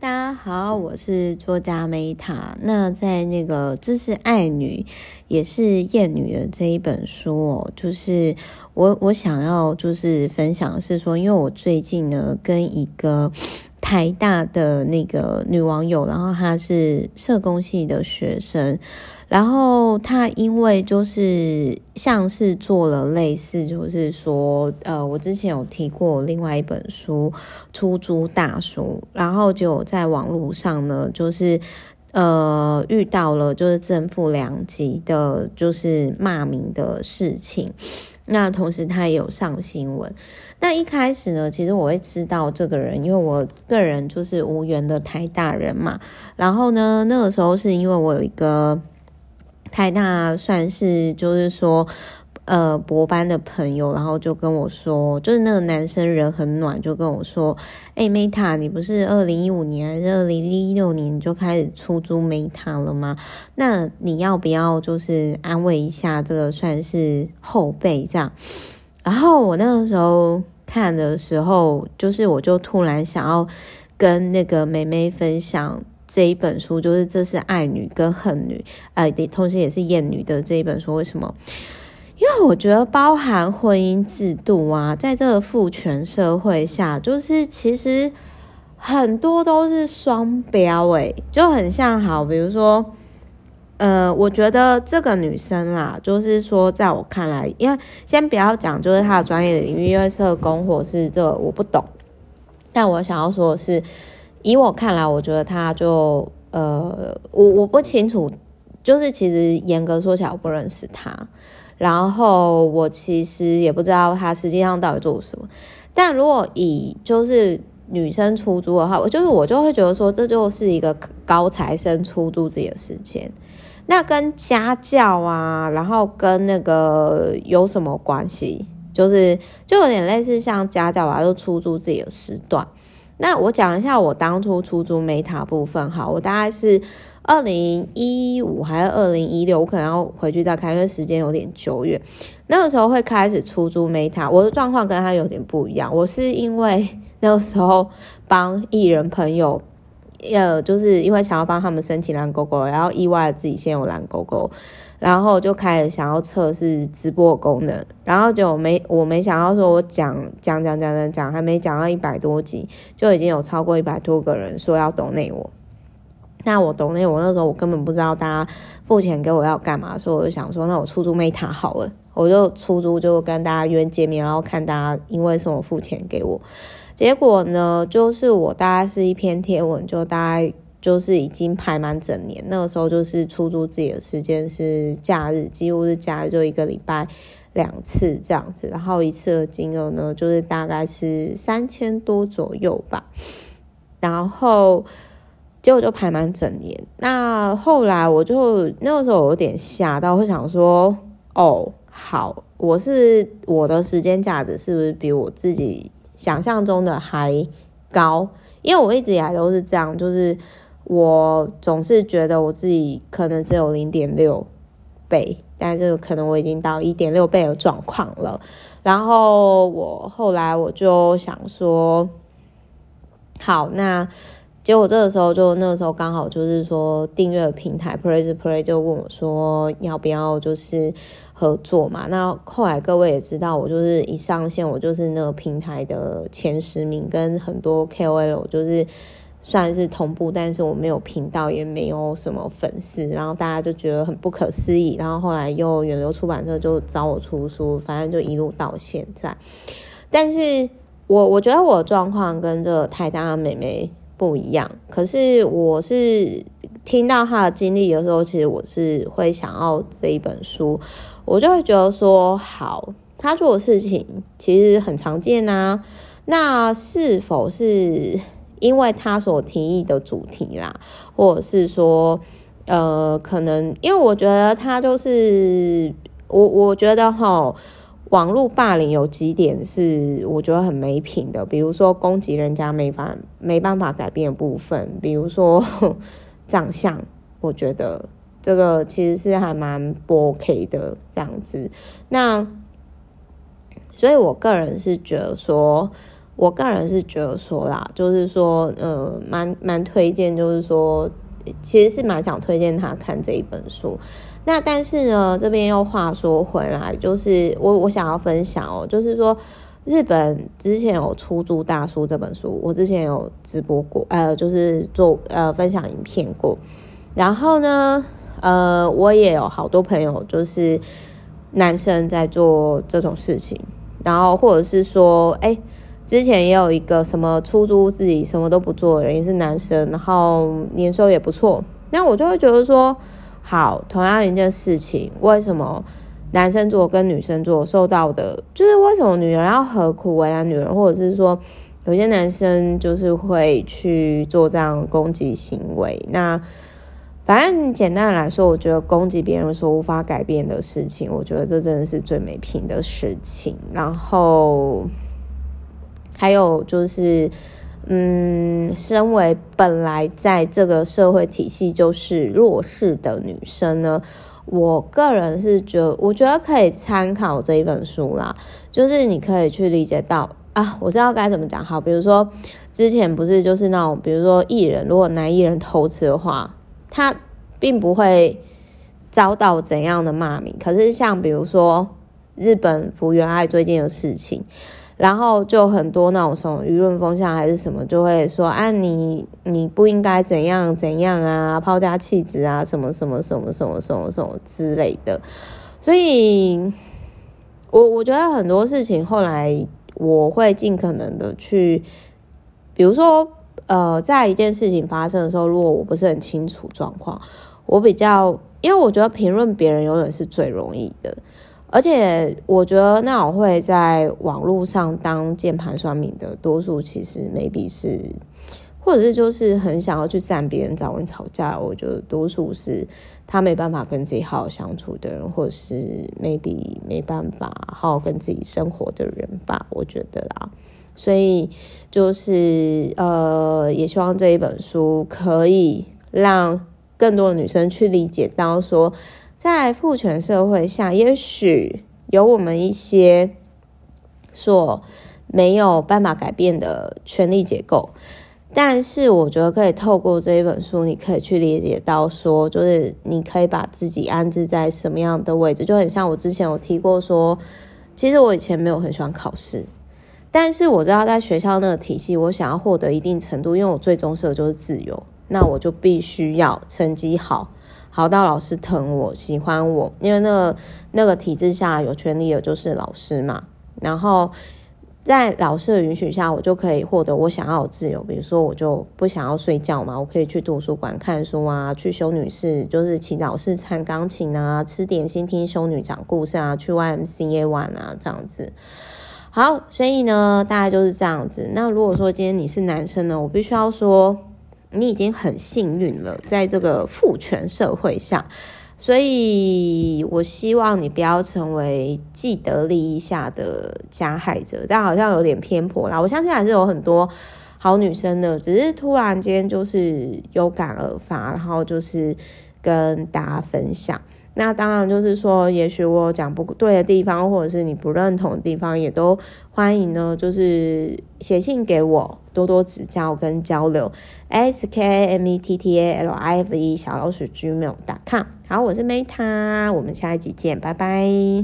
大家好，我是作家梅塔。那在那个《这是爱女，也是厌女》的这一本书哦，就是我我想要就是分享是说，因为我最近呢跟一个台大的那个女网友，然后她是社工系的学生。然后她因为就是像是做了类似，就是说，呃，我之前有提过另外一本书《出租大叔》，然后就在网络上呢，就是呃遇到了就是正负两极的，就是骂名的事情。那同时他也有上新闻。那一开始呢，其实我会知道这个人，因为我个人就是无缘的台大人嘛。然后呢，那个时候是因为我有一个。台大算是就是说，呃，博班的朋友，然后就跟我说，就是那个男生人很暖，就跟我说，哎，Meta，你不是二零一五年还是二零一六年就开始出租 Meta 了吗？那你要不要就是安慰一下这个算是后辈这样？然后我那个时候看的时候，就是我就突然想要跟那个妹妹分享。这一本书就是这是爱女跟恨女，呃，同时也是厌女的这一本书。为什么？因为我觉得包含婚姻制度啊，在这个父权社会下，就是其实很多都是双标，诶，就很像好，比如说，呃，我觉得这个女生啦，就是说，在我看来，因为先不要讲，就是她的专业的领域，因为社工或是这个我不懂，但我想要说是。以我看来，我觉得她就呃，我我不清楚，就是其实严格说起来，我不认识她。然后我其实也不知道他实际上到底做什么。但如果以就是女生出租的话，我就是我就会觉得说，这就是一个高材生出租自己的时间。那跟家教啊，然后跟那个有什么关系？就是就有点类似像家教吧，就出租自己的时段。那我讲一下我当初出租 Meta 部分哈，我大概是二零一五还是二零一六，我可能要回去再看，因为时间有点久远。那个时候会开始出租 Meta，我的状况跟他有点不一样。我是因为 那个时候帮艺人朋友，呃，就是因为想要帮他们申请蓝勾勾，然后意外自己先有蓝勾勾。然后就开始想要测试直播功能，然后就没我没想到说，我讲讲讲讲讲讲，还没讲到一百多集，就已经有超过一百多个人说要懂内我。那我懂，那我那时候我根本不知道大家付钱给我要干嘛，所以我就想说，那我出租 Meta 好了，我就出租就跟大家约见面，然后看大家因为什么付钱给我。结果呢，就是我大概是一篇贴文，就大概。就是已经排满整年，那个时候就是出租自己的时间是假日，几乎是假日，就一个礼拜两次这样子，然后一次的金额呢，就是大概是三千多左右吧，然后结果就排满整年。那后来我就那个时候有点吓到，会想说，哦，好，我是我的时间价值是不是比我自己想象中的还高？因为我一直以来都是这样，就是。我总是觉得我自己可能只有零点六倍，但是可能我已经到一点六倍的状况了。然后我后来我就想说，好，那结果这个时候就那个时候刚好就是说订阅平台 p r a s e Play 就问我说要不要就是合作嘛？那后来各位也知道，我就是一上线我就是那个平台的前十名，跟很多 KOL 就是。算是同步，但是我没有频道，也没有什么粉丝，然后大家就觉得很不可思议。然后后来又远流出版社就找我出书，反正就一路到现在。但是我我觉得我的状况跟这个台大的妹妹不一样。可是我是听到他的经历的时候，其实我是会想要这一本书，我就会觉得说，好，他做的事情其实很常见啊。那是否是？因为他所提议的主题啦，或者是说，呃，可能因为我觉得他就是我，我觉得齁，网络霸凌有几点是我觉得很没品的，比如说攻击人家没法没办法改变的部分，比如说 长相，我觉得这个其实是还蛮不 OK 的这样子。那所以我个人是觉得说。我个人是觉得说啦，就是说，呃，蛮蛮推荐，就是说，其实是蛮想推荐他看这一本书。那但是呢，这边又话说回来，就是我我想要分享哦，就是说，日本之前有出租大叔这本书，我之前有直播过，呃，就是做呃分享影片过。然后呢，呃，我也有好多朋友，就是男生在做这种事情，然后或者是说，哎。之前也有一个什么出租自己什么都不做的人，也是男生，然后年收也不错。那我就会觉得说，好，同样一件事情，为什么男生做跟女生做受到的，就是为什么女人要何苦为难女人，或者是说有些男生就是会去做这样攻击行为？那反正简单的来说，我觉得攻击别人说无法改变的事情，我觉得这真的是最没品的事情。然后。还有就是，嗯，身为本来在这个社会体系就是弱势的女生呢，我个人是觉，我觉得可以参考这一本书啦。就是你可以去理解到啊，我知道该怎么讲好。比如说之前不是就是那种，比如说艺人，如果男艺人偷吃的话，他并不会遭到怎样的骂名。可是像比如说日本福原爱最近的事情。然后就很多那种什么舆论风向还是什么，就会说啊，你你不应该怎样怎样啊，抛家弃子啊，什么什么什么什么什么什么之类的。所以，我我觉得很多事情后来我会尽可能的去，比如说呃，在一件事情发生的时候，如果我不是很清楚状况，我比较，因为我觉得评论别人永远是最容易的。而且我觉得那我会在网络上当键盘酸民的多数，其实 maybe 是，或者是就是很想要去站别人、找人吵架。我觉得多数是他没办法跟自己好好相处的人，或者是 maybe 没办法好好跟自己生活的人吧。我觉得啦，所以就是呃，也希望这一本书可以让更多的女生去理解到说。在父权社会下，也许有我们一些所没有办法改变的权力结构，但是我觉得可以透过这一本书，你可以去理解到说，就是你可以把自己安置在什么样的位置，就很像我之前有提过说，其实我以前没有很喜欢考试，但是我知道在学校那个体系，我想要获得一定程度，因为我最终设的就是自由，那我就必须要成绩好。好到老师疼我、喜欢我，因为那个那个体制下有权利的就是老师嘛。然后在老师的允许下，我就可以获得我想要的自由。比如说，我就不想要睡觉嘛，我可以去图书馆看书啊，去修女室就是请老师弹钢琴啊，吃点心听修女讲故事啊，去 YMCA 玩啊，这样子。好，所以呢，大概就是这样子。那如果说今天你是男生呢，我必须要说。你已经很幸运了，在这个父权社会上，所以我希望你不要成为既得利益下的加害者。但好像有点偏颇啦，我相信还是有很多好女生的，只是突然间就是有感而发，然后就是跟大家分享。那当然就是说，也许我讲不对的地方，或者是你不认同的地方，也都欢迎呢，就是写信给我，多多指教跟交流。S K M E T T A L I F E 小老鼠 gmail.com。好，我是 Meta，我们下一集见，拜拜。